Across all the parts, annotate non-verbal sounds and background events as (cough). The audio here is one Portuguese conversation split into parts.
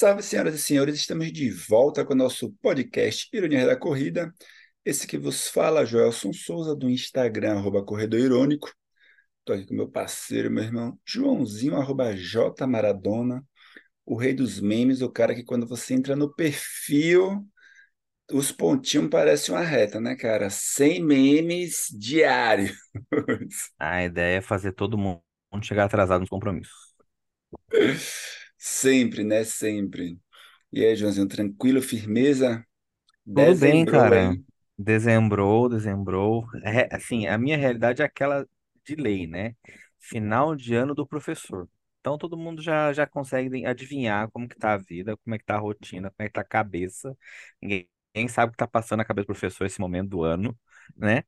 Salve, senhoras e senhores, estamos de volta com o nosso podcast Ironia da Corrida. Esse que vos fala, Joelson Souza, do Instagram, arroba Corredor Irônico. Estou aqui com meu parceiro, meu irmão Joãozinho, arroba J Maradona, o rei dos memes, o cara que quando você entra no perfil, os pontinhos parecem uma reta, né, cara? 100 memes diários. A ideia é fazer todo mundo chegar atrasado nos compromissos. (laughs) Sempre, né? Sempre. E aí, Joãozinho, tranquilo, firmeza? Tudo bem, Dezembrou cara. aí. Dezembrou, dezembrou. É, assim, a minha realidade é aquela de lei, né? Final de ano do professor. Então todo mundo já, já consegue adivinhar como que tá a vida, como é que tá a rotina, como é que tá a cabeça. Ninguém, ninguém sabe o que tá passando na cabeça do professor esse momento do ano, né?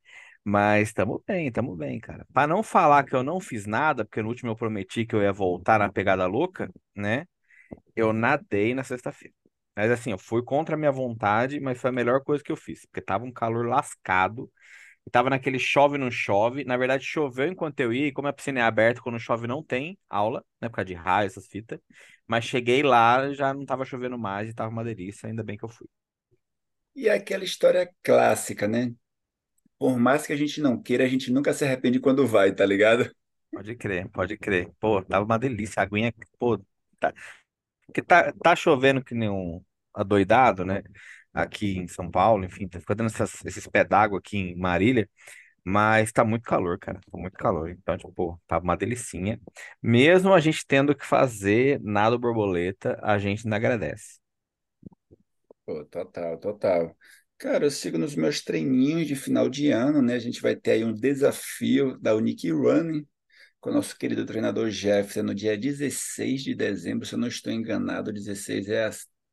Mas estamos bem, estamos bem, cara. Para não falar que eu não fiz nada, porque no último eu prometi que eu ia voltar na pegada louca, né? Eu nadei na sexta-feira. Mas assim, eu fui contra a minha vontade, mas foi a melhor coisa que eu fiz, porque tava um calor lascado, tava naquele chove não chove. Na verdade, choveu enquanto eu ia, e como a piscina é aberta, quando chove não tem aula, né, por causa de raio, essas fitas. Mas cheguei lá, já não tava chovendo mais e tava uma delícia, ainda bem que eu fui. E é aquela história clássica, né? Por mais que a gente não queira, a gente nunca se arrepende quando vai, tá ligado? Pode crer, pode crer. Pô, tava uma delícia, a aguinha, pô, tá, porque tá, tá chovendo que nem um adoidado, né? Aqui em São Paulo, enfim, tá ficando essas, esses pés d'água aqui em Marília. Mas tá muito calor, cara. Tá muito calor. Então, tipo, pô, tá uma delicinha. Mesmo a gente tendo que fazer nado borboleta, a gente ainda agradece. Pô, total, total. Cara, eu sigo nos meus treininhos de final de ano, né? A gente vai ter aí um desafio da Unique Running com o nosso querido treinador Jefferson no dia 16 de dezembro, se eu não estou enganado, 16 é, a-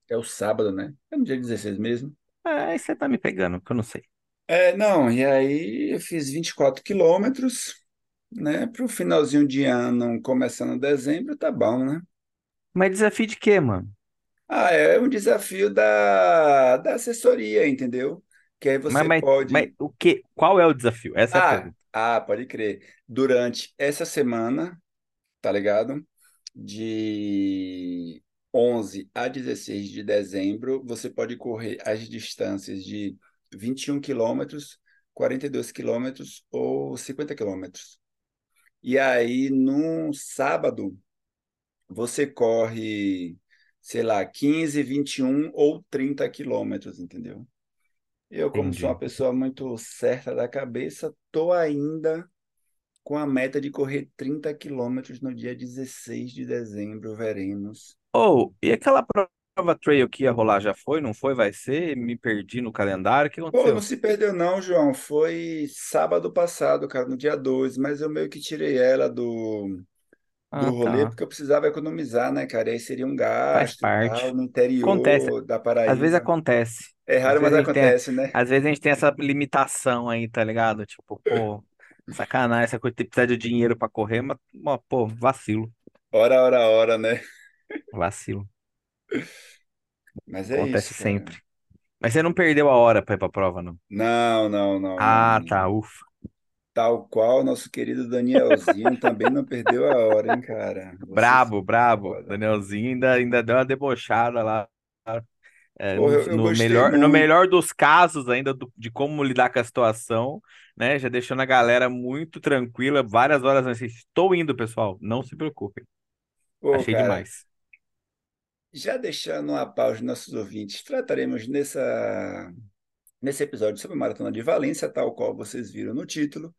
é o sábado, né? É no dia 16 mesmo. Ah, aí você tá me pegando, que eu não sei. É, não, e aí eu fiz 24 quilômetros, né? Para o finalzinho de ano, começando dezembro, tá bom, né? Mas desafio de quê, mano? Ah, é um desafio da, da assessoria, entendeu? Que aí Mas, você mas, mas pode. o quê? Qual é o desafio? Essa é a Ah, pergunta. ah, pode crer. Durante essa semana, tá ligado? De 11 a 16 de dezembro, você pode correr as distâncias de 21 quilômetros, 42 quilômetros ou 50 quilômetros. E aí, no sábado, você corre, sei lá, 15, 21 ou 30 quilômetros, entendeu? Eu, como sou uma Entendi. pessoa muito certa da cabeça, tô ainda com a meta de correr 30 quilômetros no dia 16 de dezembro, veremos. Ou, e aquela prova trail que ia rolar já foi? Não foi? Vai ser? Me perdi no calendário. O que Pô, não aconteceu? se perdeu não, João. Foi sábado passado, cara, no dia 2, mas eu meio que tirei ela do, do Ah, rolê tá. porque eu precisava economizar, né, cara? E aí seria um Faz gasto e tal, parte. no Acontece. interior da Às vezes Paraíba. acontece. É Às raro, mas vezes a gente tem, acontece, né? às vezes a gente tem essa limitação aí, tá ligado? Tipo, pô, sacanagem, essa coisa de precisar de dinheiro pra correr, mas, ó, pô, vacilo, Hora, hora, hora, né? vacilo. Mas é Acontece isso, cara. sempre. Mas você não perdeu a hora pra ir pra prova, não? Não, não, não, não, Ah, não. tá, ufa. Tal qual nosso querido Danielzinho também não perdeu a hora, hein, cara? Você Brabo, brabo. foda. Danielzinho ainda, ainda deu uma debochada lá. é, Porra, no, no melhor, no melhor dos casos ainda do- de como lidar com a situação, né? Já deixando a galera muito tranquila, várias horas antes. Estou indo, pessoal. Não se preocupem. Pô, Achei cara, demais. já deixando uma pausa nossos ouvintes, trataremos nessa, nesse episódio sobre a Maratona de Valência, tal qual vocês viram no título,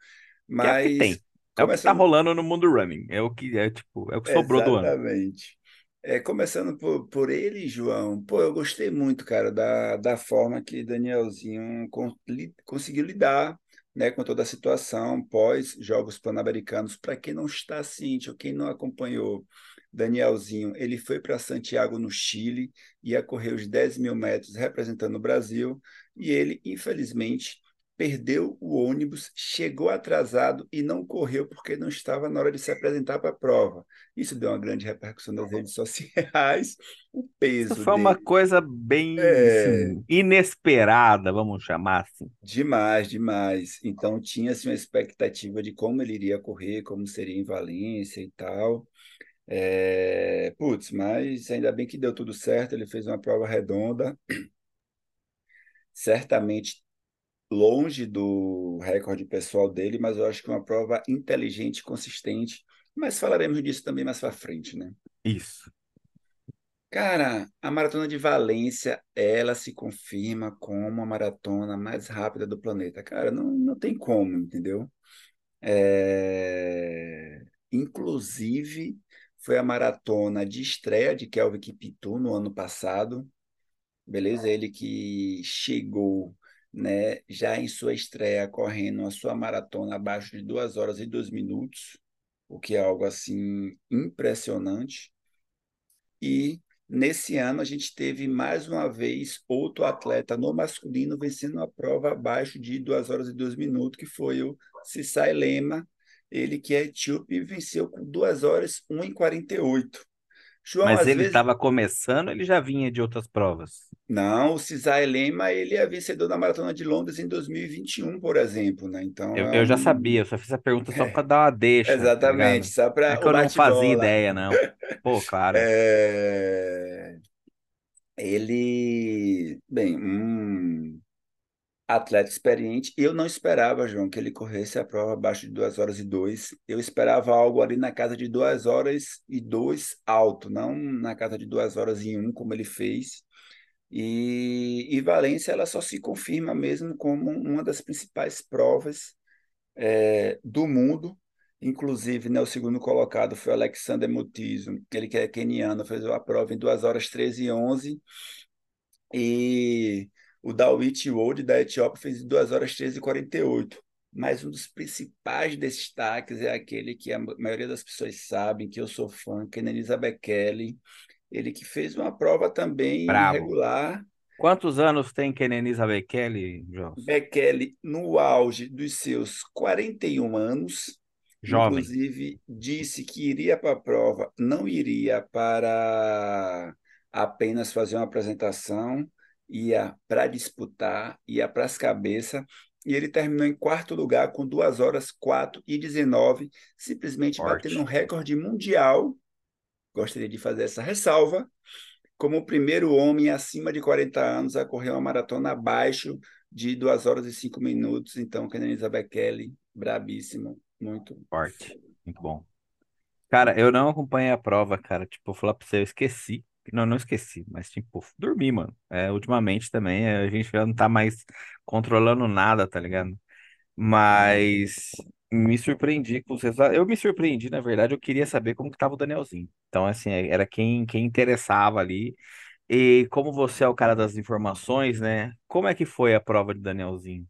Que é o que mas tem. É o que tá começando rolando no mundo running. É o que é tipo, é o que sobrou do ano. exatamente. É, começando por, por ele, João, pô, eu gostei muito, cara, da, da forma que Danielzinho con- li- conseguiu lidar, né, com toda a situação pós Jogos Pan-Americanos. Para quem não está ciente ou quem não acompanhou, Danielzinho, ele foi para Santiago, no Chile, ia correr os 10 mil metros representando o Brasil, e ele, infelizmente, perdeu o ônibus, chegou atrasado e não correu porque não estava na hora de se apresentar para a prova. Isso deu uma grande repercussão nas redes sociais. (laughs) O Isso peso foi uma dele coisa bem, é assim, inesperada, vamos chamar assim. demais, demais. Então tinha-se uma expectativa de como ele iria correr, como seria em Valência e tal. É... Putz, mas ainda bem que deu tudo certo, ele fez uma prova redonda, certamente longe do recorde pessoal dele, mas eu acho que uma prova inteligente, consistente, mas falaremos disso também mais para frente, né? Isso. Cara, a maratona de Valência, ela se confirma como a maratona mais rápida do planeta. Cara, não, não tem como, entendeu? É... Inclusive, foi a maratona de estreia de Kelvin Kiptum no ano passado. Beleza? Ele que chegou, né, já em sua estreia correndo a sua maratona abaixo de 2 horas e 2 minutos, o que é algo assim impressionante. E Nesse ano, a gente teve mais uma vez outro atleta no masculino vencendo uma prova abaixo de 2 horas e 2 minutos, que foi o Cissai Lema, ele que é etíope e venceu com 2 horas 1 em 48. João, Mas ele estava vezes... começando, ele já vinha de outras provas. Não, o Cisai Lema, ele é vencedor da Maratona de Londres em 2021, por exemplo, né? Então, eu, é eu já sabia, eu só fiz a pergunta só para dar uma deixa. Tá Exatamente, tá só para é que eu não fazia ideia, não. Pô, claro. (laughs) É... Ele, bem, um atleta experiente. Eu não esperava, João, que ele corresse a prova abaixo de 2 horas e 2. Eu esperava algo ali na casa de 2 horas e 2 alto, não na casa de 2 horas e 1, como ele fez. E, e Valência ela só se confirma mesmo como uma das principais provas é, do mundo. Inclusive, né, o segundo colocado foi o Alexander Mutiso, ele que é keniano, fez a prova em 2 horas 13 e 11. E o Dawit Wold, da Etiópia, fez em 2 horas 13 e 48. Mas um dos principais destaques é aquele que a maioria das pessoas sabem, que eu sou fã, que é Elisa Bekele, ele que fez uma prova também Bravo. regular. Quantos anos tem Kenenisa Bekele, João? Bekele, no auge dos seus 41 anos, Jovem. inclusive disse que iria para a prova, não iria para apenas fazer uma apresentação, ia para disputar, ia para as cabeças, e ele terminou em quarto lugar com 2 horas 4 e 19, simplesmente Forte. batendo um recorde mundial gostaria de fazer essa ressalva, como o primeiro homem acima de 40 anos a correr uma maratona abaixo de 2 horas e 5 minutos. Então, Kenenisa Bekele, brabíssimo, muito forte, muito bom. Cara, eu não acompanhei a prova, cara. Tipo, vou falar pra você, eu esqueci. Não, não esqueci, mas tipo, dormi, mano. É, ultimamente também a gente já não tá mais controlando nada, tá ligado? Mas me surpreendi com os resultados. Eu me surpreendi, na verdade, eu queria saber como que tava o Danielzinho. Então, assim, era quem, quem interessava ali. E como você é o cara das informações, né? Como é que foi a prova de Danielzinho?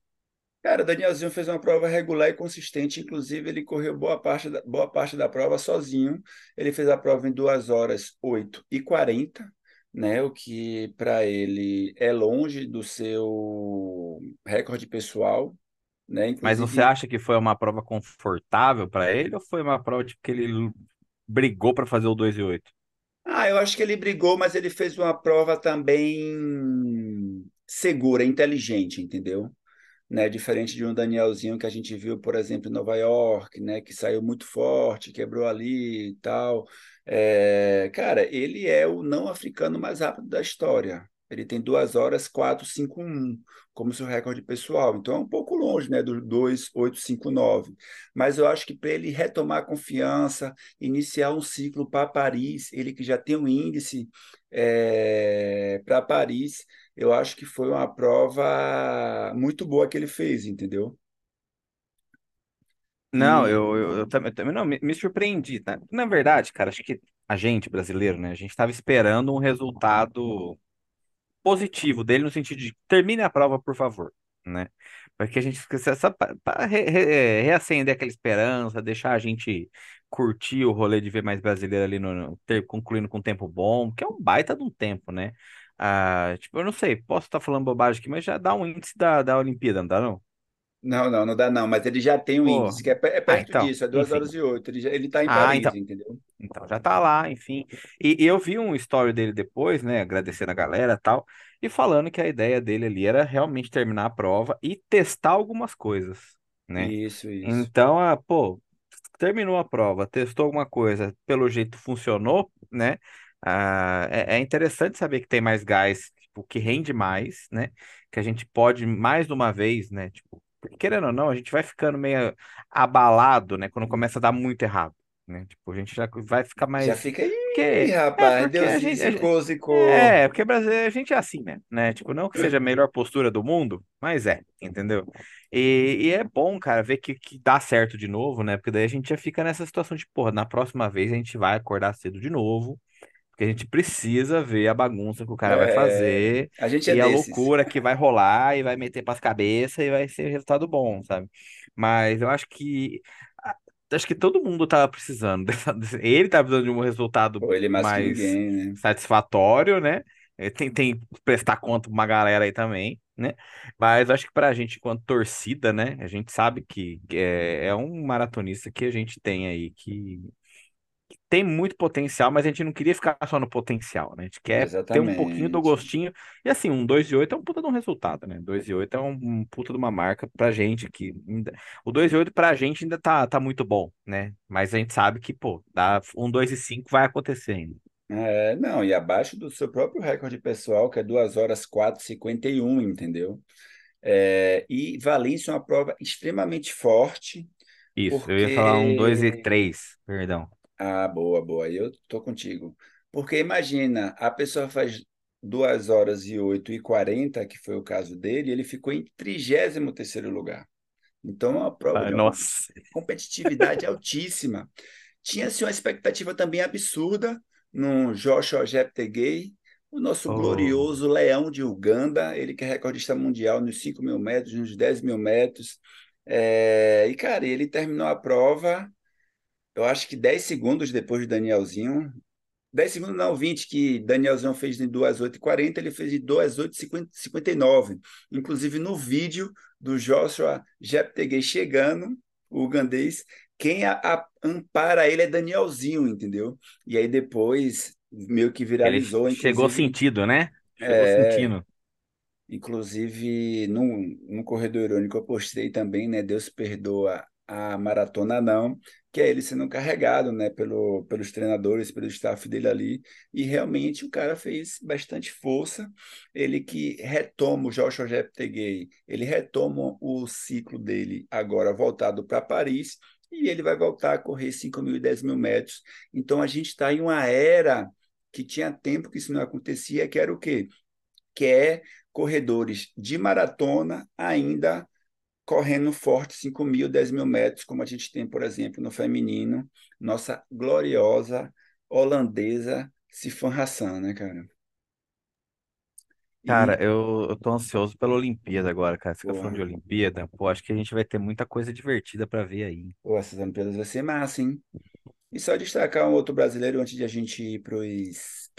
Cara, Danielzinho fez uma prova regular e consistente, inclusive ele correu boa parte da, boa parte da prova sozinho. Ele fez a prova em 2 horas 8 e 40, né? O que para ele é longe do seu recorde pessoal, né? Inclusive... Mas você acha que foi uma prova confortável para ele ou foi uma prova tipo, que ele brigou para fazer o 2 e 8? Ah, eu acho que ele brigou, mas ele fez uma prova também segura, inteligente, entendeu? Né, diferente de um Danielzinho que a gente viu, por exemplo, em Nova York, né, que saiu muito forte, quebrou ali e tal. É, cara, ele é o não africano mais rápido da história. Ele tem 2 horas 451 como seu recorde pessoal. Então é um pouco longe né, do 2859. Mas eu acho que para ele retomar a confiança, iniciar um ciclo para Paris, ele que já tem um índice é, para Paris, eu acho que foi uma prova muito boa que ele fez, entendeu? Não, e... eu, eu, eu, também, também não, me, me surpreendi. Tá? Na verdade, cara, acho que a gente brasileiro, né, a gente estava esperando um resultado positivo dele no sentido de termine a prova, por favor, né? Porque a gente só para re, re, reacender aquela esperança, deixar a gente curtir o rolê de ver mais brasileiro ali no, no ter, concluindo com um tempo bom, que é um baita de um tempo, né? Ah, tipo, eu não sei, posso estar falando bobagem aqui, mas já dá um índice da, da Olimpíada, não dá não? Não, não, não dá não, mas ele já tem um Pô. índice que é, é perto ah, então, disso, é 2 horas e 8. Ele, já, ele tá em ah, Paris, então, entendeu? Então já tá lá, enfim. E, e, eu vi um story dele depois, né, agradecendo a galera e tal, e falando que a ideia dele ali era realmente terminar a prova e testar algumas coisas, né? Isso, isso. Então, a, pô, terminou a prova, testou alguma coisa, pelo jeito funcionou, né? Ah, é, é interessante saber que tem mais gás, tipo, que rende mais, né? Que a gente pode mais de uma vez, né? Tipo, querendo ou não, a gente vai ficando meio abalado, né? Quando começa a dar muito errado, né? Tipo, a gente já vai ficar Já mais. fica aí, Porque, é, rapaz, porque deu a gente. zicou, zicou. É, porque brasileiro, a gente é assim, né? né? Tipo, não que seja a melhor postura do mundo, mas é, entendeu? E, e é bom, cara, ver que, que dá certo de novo, né? Porque daí a gente já fica nessa situação de, porra, na próxima vez a gente vai acordar cedo de novo. Porque a gente precisa ver a bagunça que o cara vai É, fazer a gente é e a desses. loucura que vai rolar e vai meter pras cabeças e vai ser resultado bom, sabe? Mas eu acho que a- acho que todo mundo tava precisando (laughs) dessa, ele tava precisando de um resultado Pô, é mais mais ninguém, né? satisfatório, né? Eh, Tem, tem que prestar conta pra uma galera aí também, né? Mas eu acho que pra gente, enquanto torcida, né? A gente sabe que é, é um maratonista que a gente tem aí que tem muito potencial, mas a gente não queria ficar só no potencial, né? A gente quer ter um pouquinho do Exatamente. gostinho. E assim, um 2 e 8 é um puta de um resultado, né? 2 e 8 é um, um puta de uma marca pra gente que ainda... o 2 e 8 pra gente ainda tá, tá muito bom, né? Mas a gente sabe que, pô, dá um 2 e 5 vai acontecer ainda. É, não, e abaixo do seu próprio recorde pessoal, que é 2 horas 4 e um entendeu? É, e Valência é uma prova extremamente forte, Isso, eu ia falar um 2 e porque. 3, perdão. Ah, boa, boa, eu tô contigo. Porque imagina, a pessoa faz 2 horas e 8 e 40, que foi o caso dele, ele ficou em trigésimo terceiro lugar. Então, é uma prova de uma competitividade (laughs) altíssima. Tinha-se uma expectativa também absurda no Joshua Jeptegei, o nosso Oh, glorioso leão de Uganda, ele que é recordista mundial nos 5 mil metros, nos 10 mil metros. É, e, cara, ele terminou a prova, eu acho que 10 segundos depois do Danielzinho. 10 segundos, não, 20, que Danielzinho fez em 2 horas e 40, ele fez em 2 horas e 59. Inclusive, no vídeo do Joshua Jeptegei chegando, o ugandês, quem a, a- ampara ele é Danielzinho, entendeu? E aí depois meio que ele viralizou, chegou inclusive, sentido, né? Chegou é, sentindo. Inclusive, no, no Corredor Irônico eu postei também, né? Deus perdoa a maratona não, que é ele sendo carregado, né? Pelo, pelos treinadores, pelo staff dele ali. E realmente o cara fez bastante força. Ele que retoma o Joshua Jeptegei, ele retoma o ciclo dele agora voltado para Paris. E ele vai voltar a correr 5 mil e 10 mil metros. Então a gente está em uma era que tinha tempo que isso não acontecia, que era o quê? que é corredores de maratona ainda correndo forte 5 mil, 10 mil metros, como a gente tem, por exemplo, no feminino, nossa gloriosa holandesa Sifan Hassan, né, cara? Cara, E, eu, eu tô ansioso pela Olimpíada agora, cara. Você fica falando de Olimpíada, pô, acho que a gente vai ter muita coisa divertida pra ver aí. pô, essas Olimpíadas vai ser massa, hein? E só destacar um outro brasileiro antes de a gente ir para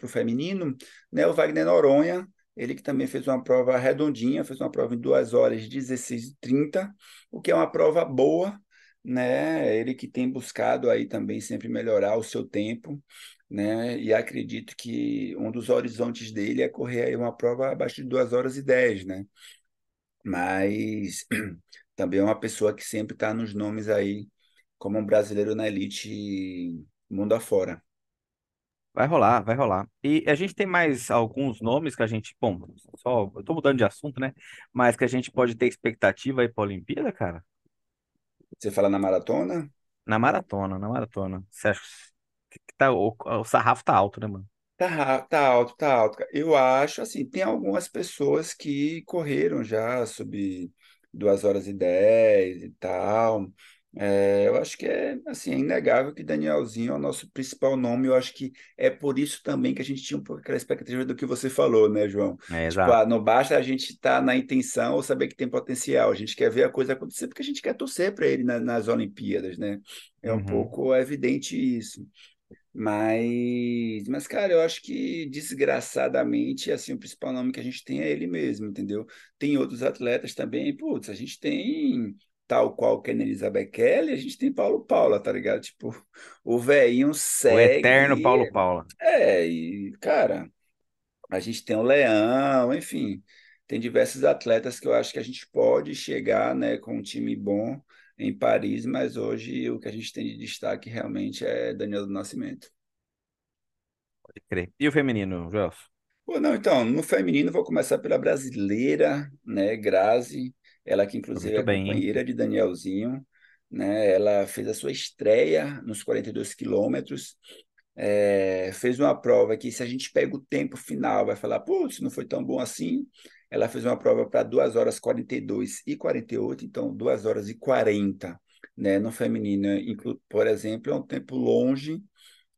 o feminino, né? O Wagner Noronha, ele que também fez uma prova redondinha, fez uma prova em 2 horas e 16 e 30, o que é uma prova boa, né? Ele que tem buscado aí também sempre melhorar o seu tempo, né? E acredito que um dos horizontes dele é correr aí uma prova abaixo de 2 horas e 10, né? Mas (clears throat) também é uma pessoa que sempre está nos nomes aí como um brasileiro na elite mundo afora. Vai rolar, vai rolar. E a gente tem mais alguns nomes que a gente, bom, só, eu tô mudando de assunto, né? Mas que a gente pode ter expectativa aí pra Olimpíada, cara? Você fala na maratona? Na maratona, na maratona. Você acha que tá, o, o sarrafo tá alto, né, mano? Tá, tá alto, tá alto. Eu acho, assim, tem algumas pessoas que correram já sob 2 horas e 10 e tal. É, eu acho que é, assim, é inegável que Danielzinho é o nosso principal nome. Eu acho que é por isso também que a gente tinha um pouco aquela expectativa do que você falou, né, João? É, Tipo, ah, não basta a gente estar na intenção ou saber que tem potencial. A gente quer ver a coisa acontecer porque a gente quer torcer para ele na- nas Olimpíadas, né? É um Uhum. pouco evidente isso. Mas, mas, cara, eu acho que desgraçadamente, assim, o principal nome que a gente tem é ele mesmo, entendeu? Tem outros atletas também, putz, a gente tem tal qual Kenenisa Bekele, a gente tem Paulo Paula, tá ligado? Tipo, o velhinho O eterno segue, Paulo Paula. é, e, cara, a gente tem o Leão, enfim, tem diversos atletas que eu acho que a gente pode chegar, né, com um time bom em Paris, mas hoje o que a gente tem de destaque realmente é Daniel do Nascimento. Pode crer. E o feminino, Gelson? Pô, não, então, no feminino vou começar pela brasileira, né, Grazi, ela que inclusive é bem, hein? companheira de Danielzinho, né, ela fez a sua estreia nos 42 quilômetros, é, fez uma prova que se a gente pega o tempo final, vai falar, putz, não foi tão bom assim, ela fez uma prova para 2 horas 42 e 48, então 2 horas e 40, né, no feminino, por exemplo, é um tempo longe,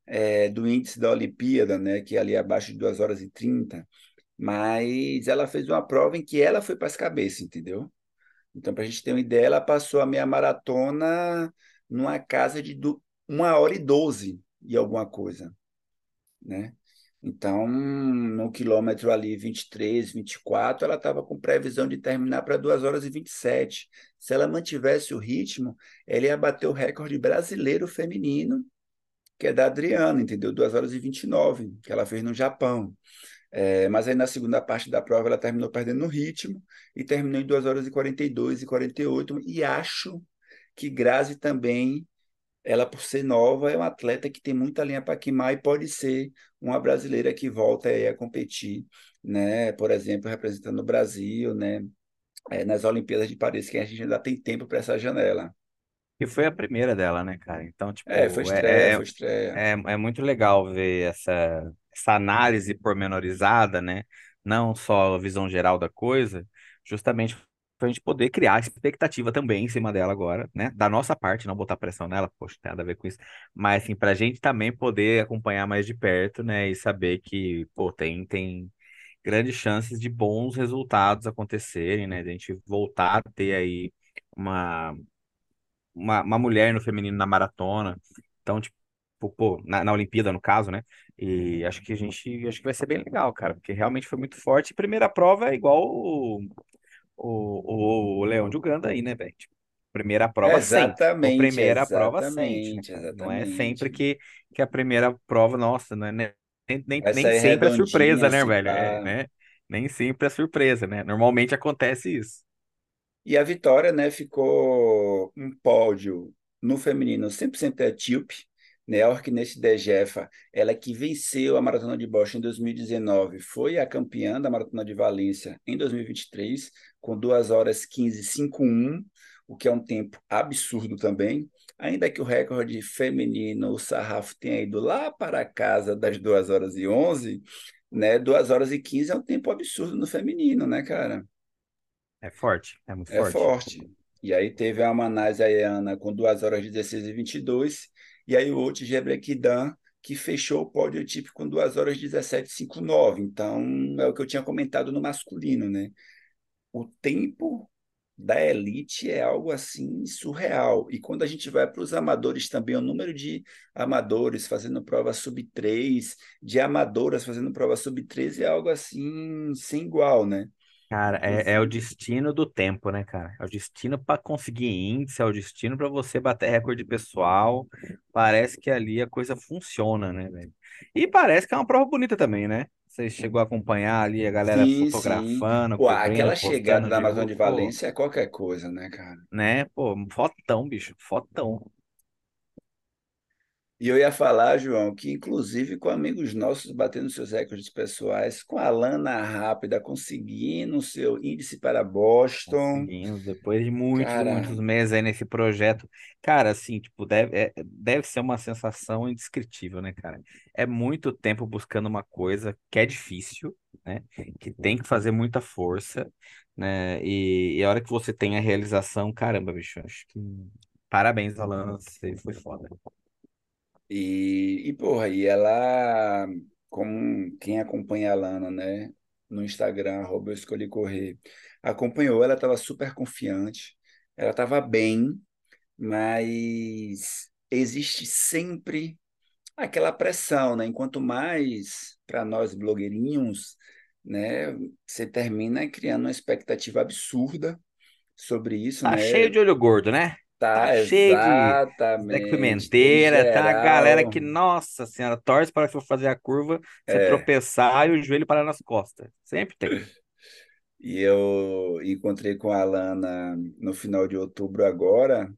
é, do índice da Olimpíada, né, que é ali abaixo de 2 horas e 30, mas ela fez uma prova em que ela foi para as cabeças, entendeu? Então, para a gente ter uma ideia, ela passou a meia maratona numa casa de du- 1 hora e 12 e alguma coisa, né? Então, no quilômetro ali 23, 24, ela estava com previsão de terminar para 2 horas e 27. Se ela mantivesse o ritmo, ela ia bater o recorde brasileiro feminino que é da Adriana, entendeu? 2 horas e 29, que ela fez no Japão. É, mas aí na segunda parte da prova ela terminou perdendo no ritmo e terminou em 2 horas e 42 e 48. E acho que Grazi também, ela por ser nova, é uma atleta que tem muita linha para queimar e pode ser uma brasileira que volta aí a competir, né? Por exemplo, representando o Brasil, né? É, nas Olimpíadas de Paris, que a gente ainda tem tempo para essa janela. Que foi a primeira dela, né, cara? Então, É, foi tipo, estreia, é, é, foi estreia. é, é muito legal ver essa, essa análise pormenorizada, né? Não só a visão geral da coisa, justamente para a gente poder criar expectativa também em cima dela agora, né? Da nossa parte, não botar pressão nela, poxa, tem nada a ver com isso. Mas, assim, para a gente também poder acompanhar mais de perto, né? E saber que, pô, tem, tem grandes chances de bons resultados acontecerem, né? De a gente voltar a ter aí uma uma, uma mulher no feminino na maratona. Então, tipo, pô, na, na Olimpíada, no caso, né? E acho que a gente, acho que vai ser bem legal, cara, porque realmente foi muito forte. Primeira prova é igual o, o, o Leão de Uganda aí, né, velho? Tipo, primeira prova sempre. Ou Exatamente, primeira prova exatamente, cara? Não é sempre exatamente. que, que a primeira prova, nossa, não é nem, nem, Vai nem sair sempre é surpresa, né, se velho? É, pá. né? Nem sempre é surpresa, né? Normalmente acontece isso. E a vitória, né, ficou um pódio no feminino 100% etíope, né, Orkney Dejefa, ela que venceu a Maratona de Boston em 2019, foi a campeã da Maratona de Valência em 2023, com 2 horas 15 51, o que é um tempo absurdo também, ainda que o recorde feminino, o sarrafo tenha ido lá para casa das 2 horas e 11, né, 2 horas e 15 é um tempo absurdo no feminino, né, cara? É forte, é muito É forte. forte. E aí teve a Manás Ayana com 2 horas 16 e 22, e aí o outro Gebrekidan, que fechou o pódio típico com 2 horas 17 e 59. Então, é o que eu tinha comentado no masculino, né? O tempo da elite é algo assim surreal. E quando a gente vai para os amadores também, o número de amadores fazendo prova sub 3, de amadoras fazendo prova sub 3 é algo assim sem igual, né? Cara, é, é o destino do tempo, né, cara? É o destino para conseguir índice, é o destino para você bater recorde pessoal. Parece que ali a coisa funciona, né, velho? E parece que é uma prova bonita também, né? Você chegou a acompanhar ali a galera Sim, sim. fotografando, Pô, cobrindo, aquela chegada da Amazônia de pô, Valência é qualquer coisa, né, cara? né? Pô, fotão, bicho, fotão. E eu ia falar, João, que inclusive com amigos nossos batendo seus recordes pessoais, com a Lana Rápida conseguindo o seu índice para Boston, Conseguimos, depois de muitos cara, muitos meses aí nesse projeto. Cara, assim, tipo, deve, é- deve ser uma sensação indescritível, né, cara? É muito tempo buscando uma coisa que é difícil, né? Que tem que fazer muita força, né? E, e a hora que você tem a realização, caramba, bicho, acho que. Parabéns, Alana, você foi foda. E, e porra, e ela, como quem acompanha a Lana, né, no Instagram, arroba eu escolhi correr, acompanhou, ela estava super confiante, ela estava bem, mas existe sempre aquela pressão, né? Enquanto mais para nós blogueirinhos, né, você termina criando uma expectativa absurda sobre isso, Tá cheio né? de olho gordo, né? Tá Tá cheio de Zé tem Pimenteira, tá a galera que, nossa senhora, torce para que for fazer a curva, você é. tropeçar e o joelho parar nas costas. Sempre tem. E eu encontrei com a Alana no final de outubro agora,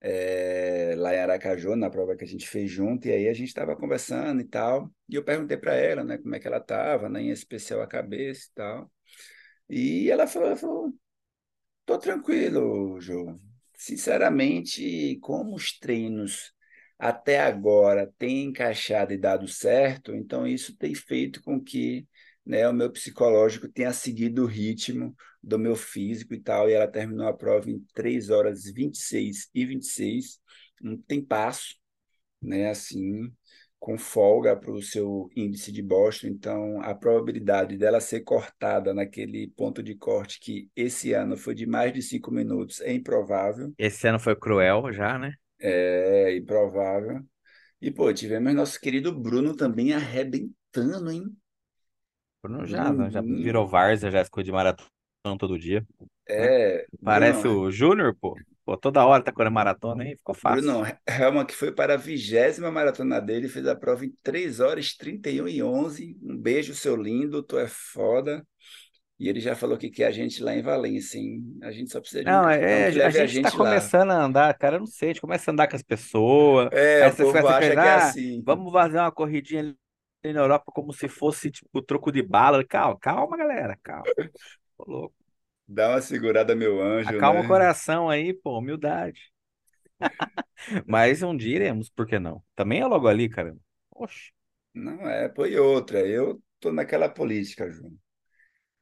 é, lá em Aracaju, na prova que a gente fez junto, e aí a gente estava conversando e tal, e eu perguntei para ela, né, como é que ela estava, né, em especial a cabeça e tal, e ela falou, ela falou, tô tranquilo, João, sinceramente, como os treinos até agora têm encaixado e dado certo, então isso tem feito com que né, o meu psicológico tenha seguido o ritmo do meu físico e tal, e ela terminou a prova em 3 horas 26 e 26, um tempasso, né, assim, com folga para o seu índice de Boston, então a probabilidade dela ser cortada naquele ponto de corte que esse ano foi de mais de 5 minutos é improvável. Esse ano foi cruel já, né? É, improvável. E, pô, tivemos nosso querido Bruno também arrebentando, hein? Bruno já, já virou Várzea, já ficou de maratona todo dia. É. Né? Parece Bruno, o Júnior, pô. Pô, toda hora tá correndo maratona aí, ficou fácil. Bruno Helma, que foi para a vigésima maratona dele, fez a prova em 3 horas 31 e 11. Um beijo, seu lindo, tu é foda. E ele já falou que quer a gente lá em Valência, hein? A gente só precisa de um não, é, a, gente, a gente tá começando a andar, cara, eu não sei, a gente começa a andar com as pessoas. É, o povo acha que é assim. Vamos fazer uma corridinha na Europa como se fosse tipo o troco de bala. Calma, calma, galera, calma. Tô louco. Dá uma segurada, meu anjo. Acalma né? o coração aí, pô, humildade. (laughs) Mas um dia iremos, por que não? Também é logo ali, cara. Oxe. Não é, pô, e outra. Eu tô naquela política, João.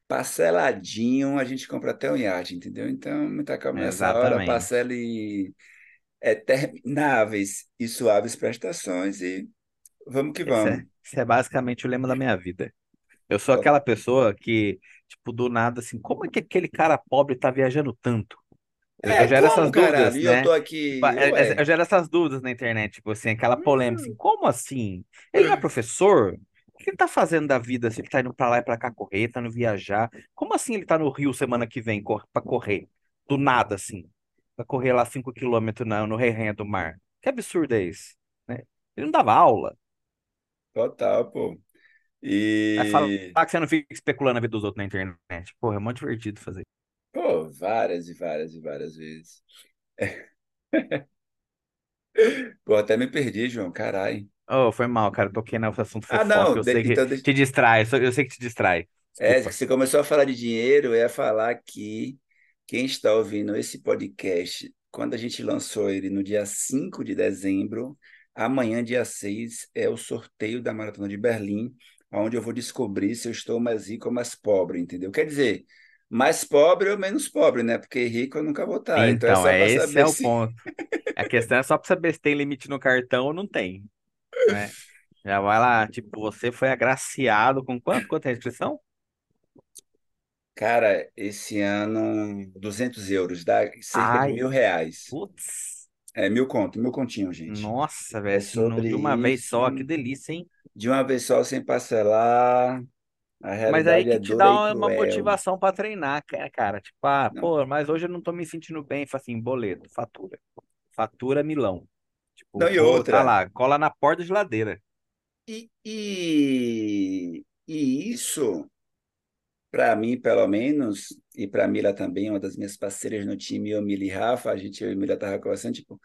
Parceladinho, a gente compra até um iate, entendeu? Então, muita calma nessa hora, parcele etermináveis e suaves prestações e vamos que vamos. Esse é, esse é basicamente o lema da minha vida. Eu sou aquela pessoa que, tipo, do nada, assim, como é que aquele cara pobre tá viajando tanto? Eu, é, eu gero como, essas dúvidas, E né? eu tô aqui. Tipo, é, é, eu gero essas dúvidas na internet, tipo assim, aquela polêmica, assim, como assim? Ele não é (clears throat) professor? O que ele tá fazendo da vida se ele tá indo pra lá e pra cá correr, tá indo viajar? Como assim ele tá no Rio semana que vem pra correr? Do nada, assim. Pra correr lá 5 quilômetros no Resenha do Mar. Que absurdo é esse? Né? Ele não dava aula. Total, pô. Aí fala E, que você não fica especulando a vida dos outros na internet. Porra, é muito divertido fazer. pô, várias e várias e várias vezes. (laughs) Pô, até me perdi, João, caralho. Oh, foi mal, cara. Toquei no assunto Ah, não, Eu de- sei que então deixa. te distrai. Eu sei que te distrai. É, Desculpa. você começou a falar de dinheiro, eu ia falar que quem está ouvindo esse podcast, quando a gente lançou ele no dia 5 de dezembro, amanhã, dia 6, é o sorteio da Maratona de Berlim, onde eu vou descobrir se eu estou mais rico ou mais pobre, entendeu? Quer dizer, mais pobre ou menos pobre, né? Porque rico eu nunca vou estar, então é Então, é para esse é o se. ponto. A questão é só pra saber se tem limite no cartão ou não tem, né? Já vai lá, tipo, você foi agraciado com quanto? Quanto é a inscrição? Cara, esse ano, 200 euros, dá cerca de Ai, mil reais. putz. É mil conto, mil continho, gente. Nossa, É velho, sobre de uma vez só, que delícia, hein? de uma vez só, sem parcelar. Mas aí que é te dá uma motivação pra treinar, ca- cara. Tipo, ah, Não. pô, mas hoje eu não tô me sentindo bem. Fala assim, boleto, fatura. Fatura Milão. Tipo, Não, e vou, tá outra. lá, cola na porta da geladeira. E, e, e isso, para mim, pelo menos, e para a Mila também, uma das minhas parceiras no time, eu, Mila e Rafa, a gente, eu e Mila tava conversando, tipo,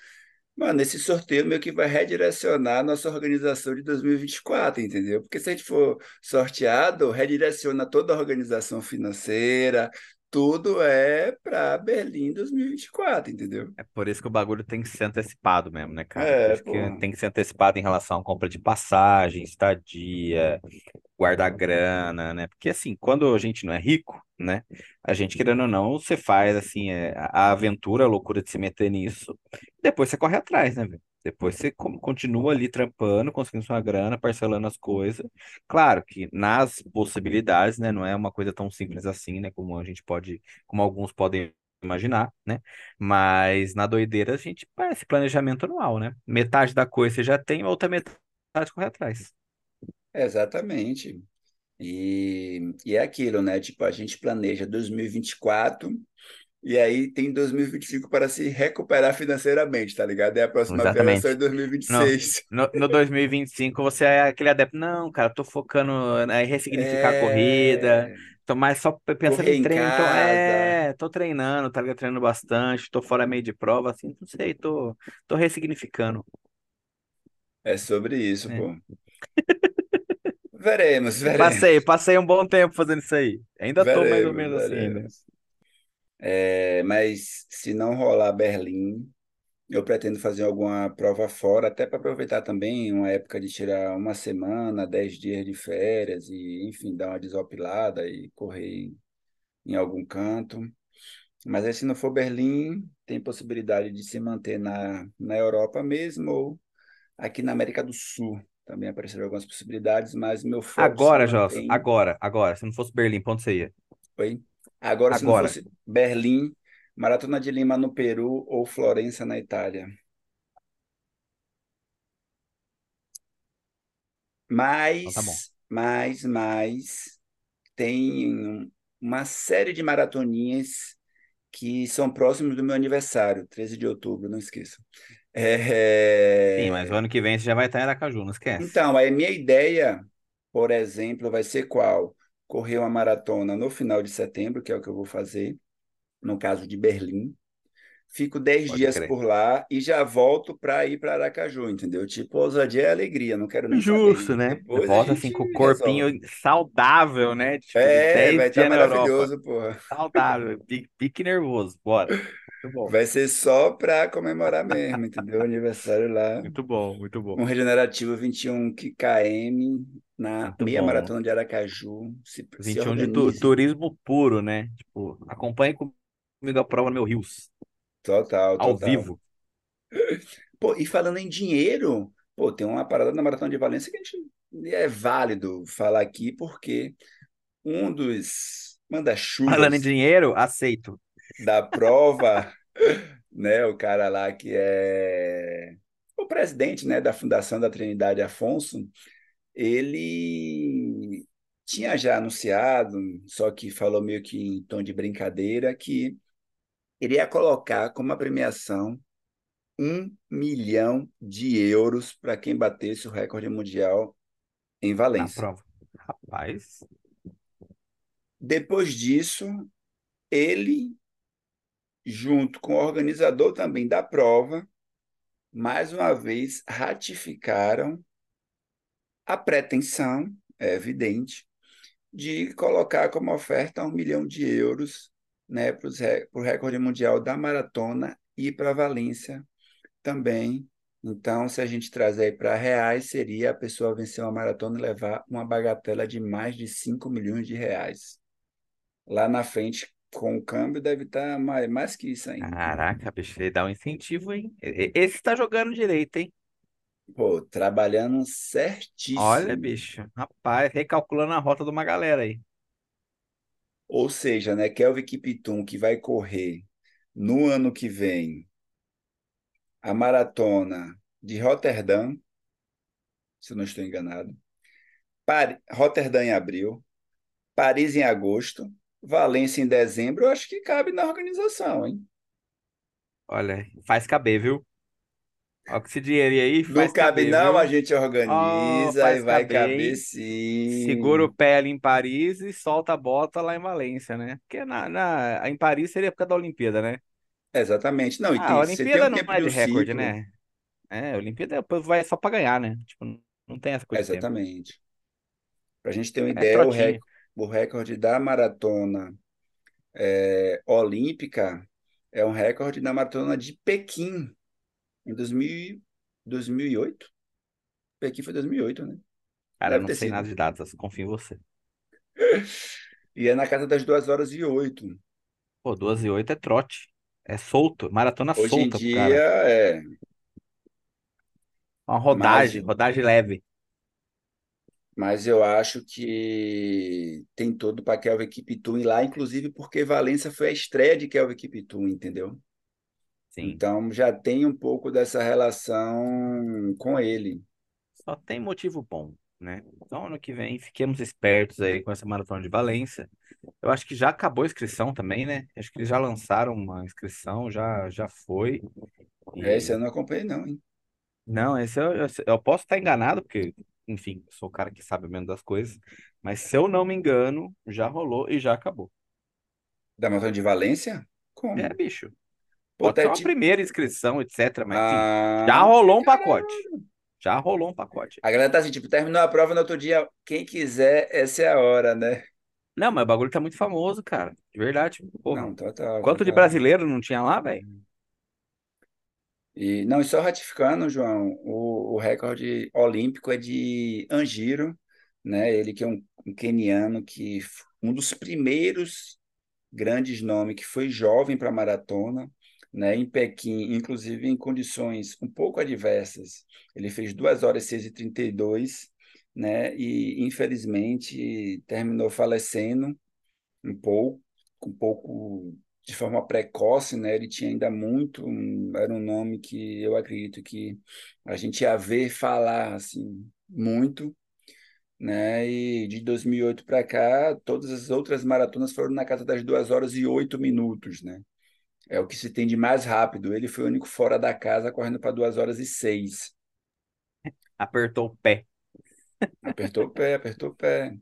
mano, esse sorteio meio que vai redirecionar a nossa organização de 2024, entendeu? Porque se a gente for sorteado, redireciona toda a organização financeira, tudo é para Berlim 2024, entendeu? É por isso que o bagulho tem que ser antecipado mesmo, né, cara? Por É, isso que tem que ser antecipado em relação à compra de passagem, estadia, guardar grana, né? Porque assim, quando a gente não é rico, né? A gente, querendo ou não, você faz assim, é, a a aventura, a loucura de se meter nisso, depois você corre atrás, né, velho? Depois você co- continua ali trampando, conseguindo sua grana, parcelando as coisas. Claro que nas possibilidades, né? Não é uma coisa tão simples assim, né? Como a gente pode, como alguns podem imaginar, né? Mas na doideira a gente faz esse planejamento anual, né? Metade da coisa você já tem, a outra metade corre atrás. Exatamente. E, e é aquilo, né? Tipo, a gente planeja 2024 E aí tem 2025 para se recuperar financeiramente, tá ligado? É a próxima viagem em Exatamente. No, 2026. no, no 2025 você é aquele adepto, não, cara, tô focando né, em ressignificar a corrida, É, tô mais só pensando correr em em treino, então, é, tô treinando, tá ligado? Treinando bastante, tô fora meio de prova, assim, não sei, tô, tô ressignificando, É sobre isso, né? pô. Veremos, Passei, veremos, passei um bom tempo fazendo isso aí. Ainda tô mais ou veremos, menos assim ainda. É, mas se não rolar Berlim, eu pretendo fazer alguma prova fora, até para aproveitar também uma época de tirar uma semana, dez dias de férias e, enfim, dar uma desopilada e correr em algum canto. Mas aí, se não for Berlim, tem possibilidade de se manter na, na Europa mesmo ou aqui na América do Sul. Também apareceram algumas possibilidades, mas meu foco Agora, Jossa, mantém. agora, agora, se não fosse Berlim, onde você ia? Oi? Agora, se não Agora. fosse Berlim, Maratona de Lima no Peru ou Florença na Itália. Então tá. Mas, mas, mas, tem uma série de maratoninhas que são próximos do meu aniversário, 13 de outubro, não esqueça. Sim, mas o É, ano que vem você já vai estar em Aracaju, não esquece. Então, a minha ideia, por exemplo, vai ser qual? Correr uma maratona no final de setembro, que é o que eu vou fazer, no caso de Berlim. Fico dez Pode dias crer. por lá e já volto para ir para Aracaju, entendeu? Tipo, ousadia é alegria, não quero nem Justo, saber. né? Depois Volta assim com o corpinho resolve. saudável, né? Tipo, É, vai 10 estar maravilhoso, porra. Saudável, pi- pique nervoso. Bora. Muito bom. Vai ser só para comemorar mesmo, entendeu? Aniversário lá. Muito bom, muito bom. Um regenerativo 21 km na Muito meia bom. maratona de Aracaju. Se, se 21 de tu- turismo puro, né? Tipo, acompanhe comigo a prova no meu Rios, Total, ao total. vivo. Pô, e falando em dinheiro, pô, tem uma parada na Maratona de Valência que a gente é válido falar aqui, porque um dos Falando em manda-chuvas dinheiro, aceito. da prova, (laughs) né, o cara lá que é o presidente, né, da Fundação da Trindade Afonso, ele tinha já anunciado, só que falou meio que em tom de brincadeira, que iria colocar como a premiação um milhão de euros para quem batesse o recorde mundial em Na Valência. prova. Rapaz, Depois disso, ele, junto com o organizador também da prova, mais uma vez ratificaram a pretensão, é evidente, de colocar como oferta um milhão de euros né, para o recorde mundial da maratona e para Valência também. Então, se a gente trazer para reais, seria a pessoa vencer uma maratona e levar uma bagatela de mais de 5 milhões de reais. Lá na frente, com o câmbio, deve estar mais, mais que isso ainda. caraca, bicho, ele dá um incentivo, hein? Esse tá jogando direito, hein? Pô, trabalhando Olha, certíssimo. bicho, rapaz, recalculando a rota de uma galera aí. Ou seja, né, Kelvin Kiptum, que vai correr no ano que vem a maratona de Roterdã, se não estou enganado, Par- Roterdã em abril, Paris em agosto, Valência em dezembro, eu acho que cabe na organização, hein? Olha, faz caber, viu? Olha que esse dinheiro aí Não cabe caber, não, a viu? gente Ó, organiza e faz vai caber, caber hein? Segura o sim. pé ali em Paris e solta a bota lá em Valência, né? Porque na, na, em Paris seria por causa da Olimpíada, né? Exatamente. Não, e Ah, a tem, tem Olimpíada não é de recorde, ciclo. né? É, a Olimpíada povo vai só pra ganhar, né? Tipo, não tem essa coisa. Exatamente. Para a gente ter uma É ideia, o, rec, o recorde da maratona é, olímpica é um recorde da maratona de Pequim, em 2000, 2008. Pequim foi 2008, né? Cara, eu Deve não ter sei sido. nada de datas, confio em você. (laughs) E é na casa das 2 horas e 8. Pô, 2 e 8 é trote. É solto, maratona Hoje em solta pro dia cara. é, Uma mas, rodagem, rodagem leve. mas eu acho que tem todo para Kelvin Kiptum ir lá, inclusive porque Valência foi a estreia de Kelvin Kiptum, entendeu? Sim. Então já tem um pouco dessa relação com ele. Só tem motivo bom, né? Então, ano que vem, fiquemos espertos aí com essa maratona de Valência. Eu acho que já acabou a inscrição também, né? Acho que eles já lançaram uma inscrição, já, já foi. É, Esse E eu não acompanhei, não, hein? não, esse eu, eu, eu posso estar enganado, porque, enfim, sou o cara que sabe menos das coisas, mas se eu não me engano, já rolou e já acabou. Da Maratona de Valência? É, Como? bicho. Pô, Pode ser uma primeira inscrição, etc, mas sim, já Ah, rolou um pacote. Já rolou um pacote. a galera tá assim, tipo, terminou a prova no outro dia. Quem quiser, essa é a hora, né? Não, mas o bagulho tá muito famoso, cara. De verdade. Porra. Não, total, Quanto de total. brasileiro não tinha lá, velho? E, não, e só ratificando, João, o, o recorde olímpico é de Anjiro, né? Ele que é um, um queniano que um dos primeiros grandes nomes que foi jovem para maratona, né? Em Pequim, inclusive em condições um pouco adversas. Ele fez 2 horas e 6 e 32, né? E infelizmente terminou falecendo um pouco, um pouco de forma precoce, né? Ele tinha ainda muito, era um nome que eu acredito que a gente ia ver falar assim muito, né? E de 2008 para cá, todas as outras maratonas foram na casa das 2 horas e 8 minutos, né? É o que se tem de mais rápido. Ele foi o único fora da casa correndo para 2 horas e 6. Apertou o pé. Apertou o pé, apertou o pé.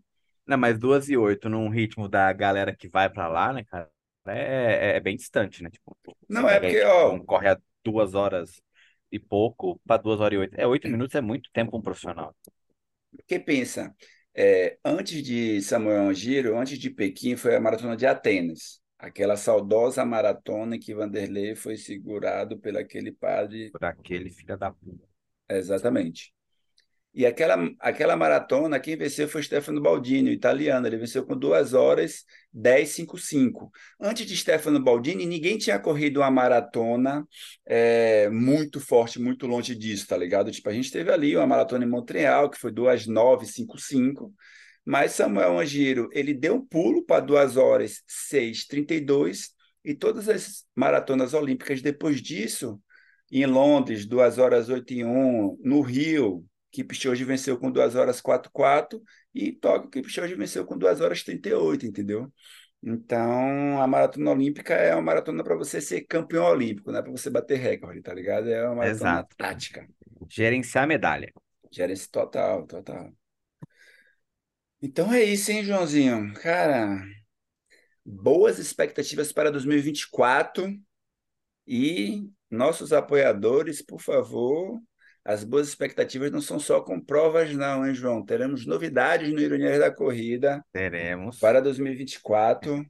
Não, mas duas e oito num ritmo da galera que vai pra lá, né, cara? É, é, é bem distante, né? Tipo, Não é porque, ó, corre a duas horas e pouco pra duas horas e oito. É, oito minutos é muito tempo um profissional. Porque pensa, é, antes de Samuel Angiro, antes de Pequim, foi a maratona de Atenas. Aquela saudosa maratona que Vanderlei foi segurado pelo aquele padre. Por aquele filho da puta. Exatamente. E aquela, aquela maratona, quem venceu foi Stefano Baldini, o italiano. Ele venceu com 2 horas 10,55. Antes de Stefano Baldini, ninguém tinha corrido uma maratona é, muito forte, muito longe disso, tá ligado? Tipo, a gente teve ali uma maratona em Montreal, que foi 2 9,55. Mas Samuel Angiro, ele deu um pulo para 2 horas 6,32. E todas as maratonas olímpicas depois disso, em Londres, 2 horas 8 e 1, no Rio, Kipchoge venceu com 2 horas 44 e em Tóquio Kipchoge venceu com 2 horas 38, entendeu? Então, a maratona olímpica é uma maratona para você ser campeão olímpico, não é para você bater recorde, tá ligado? É uma maratona Exato. tática. Gerenciar a medalha. Gerência total, total. Então é isso, hein, Joãozinho? Cara, boas expectativas para 2024 e nossos apoiadores, por favor, as boas expectativas não são só com provas, não, hein, João? Teremos novidades no Ironias da Corrida Teremos. para 2024.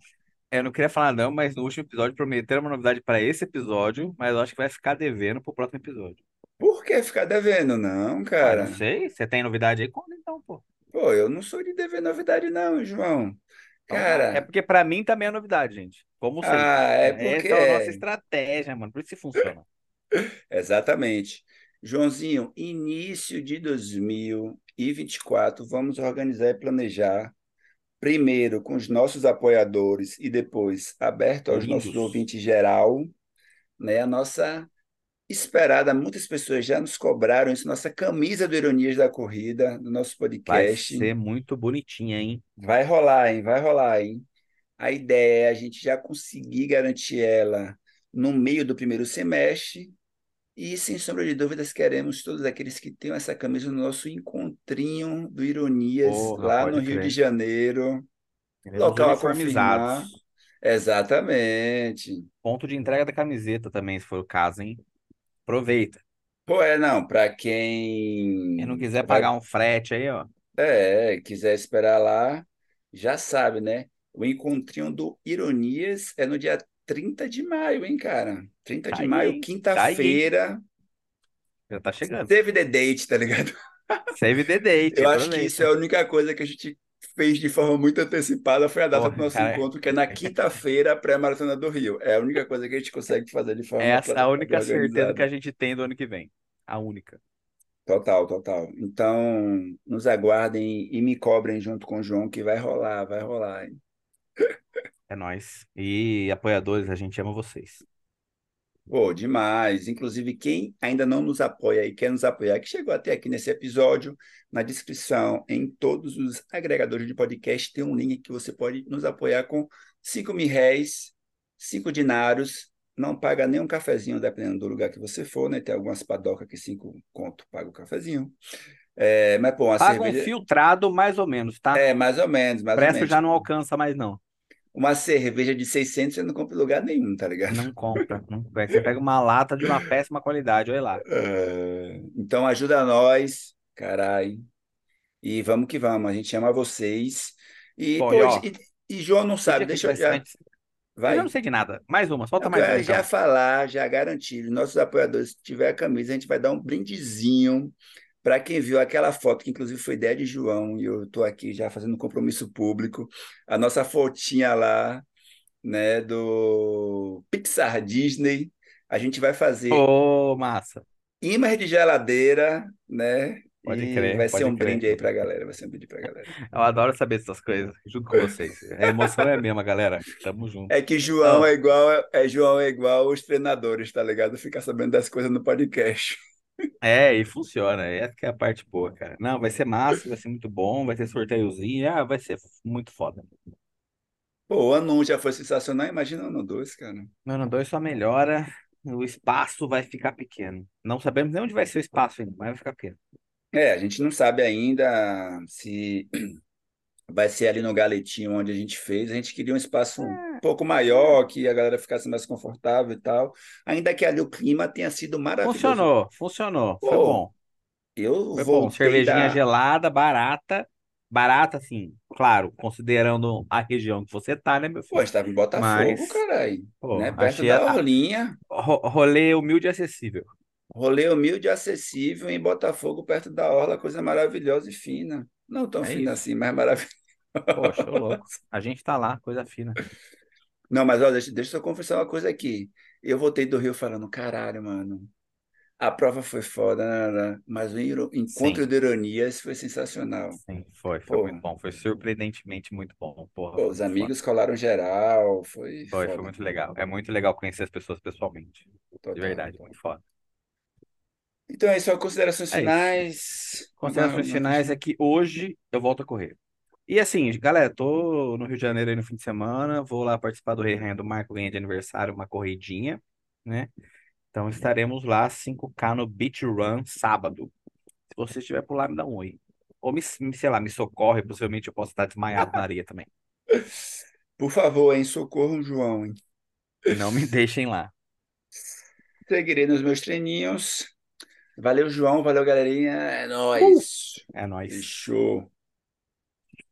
Eu não queria falar não, mas no último episódio prometeram uma novidade para esse episódio, mas eu acho que vai ficar devendo pro próximo episódio. Por que ficar devendo? Não, Ué, não cara. sei. Você tem novidade aí? Conta então, pô. Pô, eu não sou de dever novidade, não, João. Então vai. É Cara, porque pra mim também é novidade, gente. Como sempre. ah, é porque Essa é a nossa é. estratégia, mano. Por isso que funciona. (laughs) Exatamente. Joãozinho, início de 2024, vamos organizar e planejar, primeiro com os nossos apoiadores e depois aberto aos nossos Lindos. ouvintes geral, né? A nossa esperada, muitas pessoas já nos cobraram isso, nossa camisa do Ironias da Corrida, do nosso Vai podcast. ser muito bonitinha, hein? Vai rolar, hein? Vai rolar, hein? A ideia é a gente já conseguir garantir ela no meio do primeiro semestre e, sem sombra de dúvidas, queremos todos aqueles que tenham essa camisa no nosso encontrinho do Ironias, Porra, lá no Rio de. Janeiro. Queremos Local uniformizados. Exatamente. Ponto de entrega da camiseta também, se for o caso, hein? Aproveita. Pô, é, não, para Quem não quem quiser vai, pagar um frete aí, ó. é, quiser esperar lá, já sabe, né? O encontrinho do Ironias é no dia 30 de maio, hein, cara? 30 Tá de aí, maio? Tá quinta-feira. Já tá chegando. Save the date, tá ligado? Save the date, Eu acho que isso é a única coisa que a gente fez de forma muito antecipada, foi a data do Porra, nosso cara, encontro, que é na quinta-feira, pré-maratona do Rio. É a única coisa que a gente consegue fazer de forma essa é a única certeza que a gente tem do ano que vem. A única. Total, total. Então, nos aguardem e me cobrem junto com o João, que vai rolar, vai rolar. hein? É nóis. E apoiadores, a gente ama vocês. Pô, demais. Inclusive, quem ainda não nos apoia e quer nos apoiar, que chegou até aqui nesse episódio, na descrição, em todos os agregadores de podcast, tem um link que você pode nos apoiar com 5 mil réis, 5 dinários, não paga nem um cafezinho, dependendo do lugar que você for, né? Tem algumas padocas que 5 conto paga o cafezinho. É, mas, pô, uma Paga um cerveja... filtrado mais ou menos, tá? É, mais ou menos, mais ou Preço já não alcança mais, não. Uma cerveja de 600 você não compra em lugar nenhum, tá ligado? Não compra. (laughs) Não... Você pega uma lata de uma péssima qualidade, olha lá. É, Então ajuda nós, carai. E vamos que vamos, a gente ama vocês. E, Pô, ó, e, e João não sabe, deixa eu já. Eu Vai. já não sei de nada. Mais uma, solta Eu mais uma, já então. falar, já garantir. Nossos apoiadores, se tiver a camisa, a gente vai dar um brindezinho para quem viu aquela foto, que inclusive foi ideia de João, e eu estou aqui já fazendo um compromisso público. A nossa fotinha lá, né, do Pixar Disney. A gente vai fazer Ô, massa. imãs de geladeira, né? Pode E crer, vai ser pode um crer. brinde aí pra galera. Vai ser um brinde pra galera. Eu adoro saber dessas coisas, junto com vocês. A emoção é a mesma, galera. Tamo junto. É que João Ó, é igual, é João é igual os treinadores, tá ligado? Ficar sabendo das coisas no podcast. É, e funciona. Essa que é a parte boa, cara. Não, vai ser massa, vai ser muito bom, vai ter sorteiozinho. Ah, vai ser muito foda. Pô, o ano 1 já foi sensacional, imagina o ano 2, cara. No ano 2 só melhora, o espaço vai ficar pequeno. Não sabemos nem onde vai ser o espaço ainda, mas vai ficar pequeno. É, a gente não sabe ainda se vai ser ali no galetinho onde a gente fez. A gente queria um espaço um pouco maior, que a galera ficasse mais confortável e tal. Ainda que ali o clima tenha sido maravilhoso. Funcionou, funcionou. Foi Pô, bom. Eu Foi bom. Cervejinha da. gelada, barata. Barata, assim, claro, considerando a região que você tá, né, meu Pô, a filho? gente tava em Botafogo, Mas, caralho. pô, Né? Perto da a, Orlinha. rolê humilde e acessível. Rolê humilde e acessível em Botafogo, perto da Orla, coisa maravilhosa e fina. Não tão É fina isso. assim, mas maravilhosa. Poxa, ô louco. A gente tá lá, coisa fina. Não, mas olha, deixa, deixa eu confessar uma coisa aqui. Eu voltei do Rio falando, caralho, mano. A prova foi foda, né, né, né, mas o encontro Sim, de ironias foi sensacional. sim, foi, foi Pô, muito bom. Foi surpreendentemente muito bom. Porra, pô, foi os muito foda. amigos colaram geral, foi Foi, foi foda. muito legal. É muito legal conhecer as pessoas pessoalmente. De Total, verdade, total. muito foda. Então é isso, considerações É isso. finais. Uma, Considerações finais é que hoje eu volto a correr. E assim, galera, tô no Rio de Janeiro aí no fim de semana, vou lá participar do Rei Rainha do Marco, ganhei de aniversário, uma corridinha, né? Então estaremos lá 5K no Beach Run sábado. Se você estiver por lá, me dá um oi. Ou me, me- sei lá, me socorre, possivelmente eu posso estar desmaiado na areia também. (laughs) Por favor, hein, socorro, João, hein. Não me deixem lá. Seguirei nos meus treininhos. Valeu, João, valeu, galerinha. É Uh! nóis. É nóis. Fechou.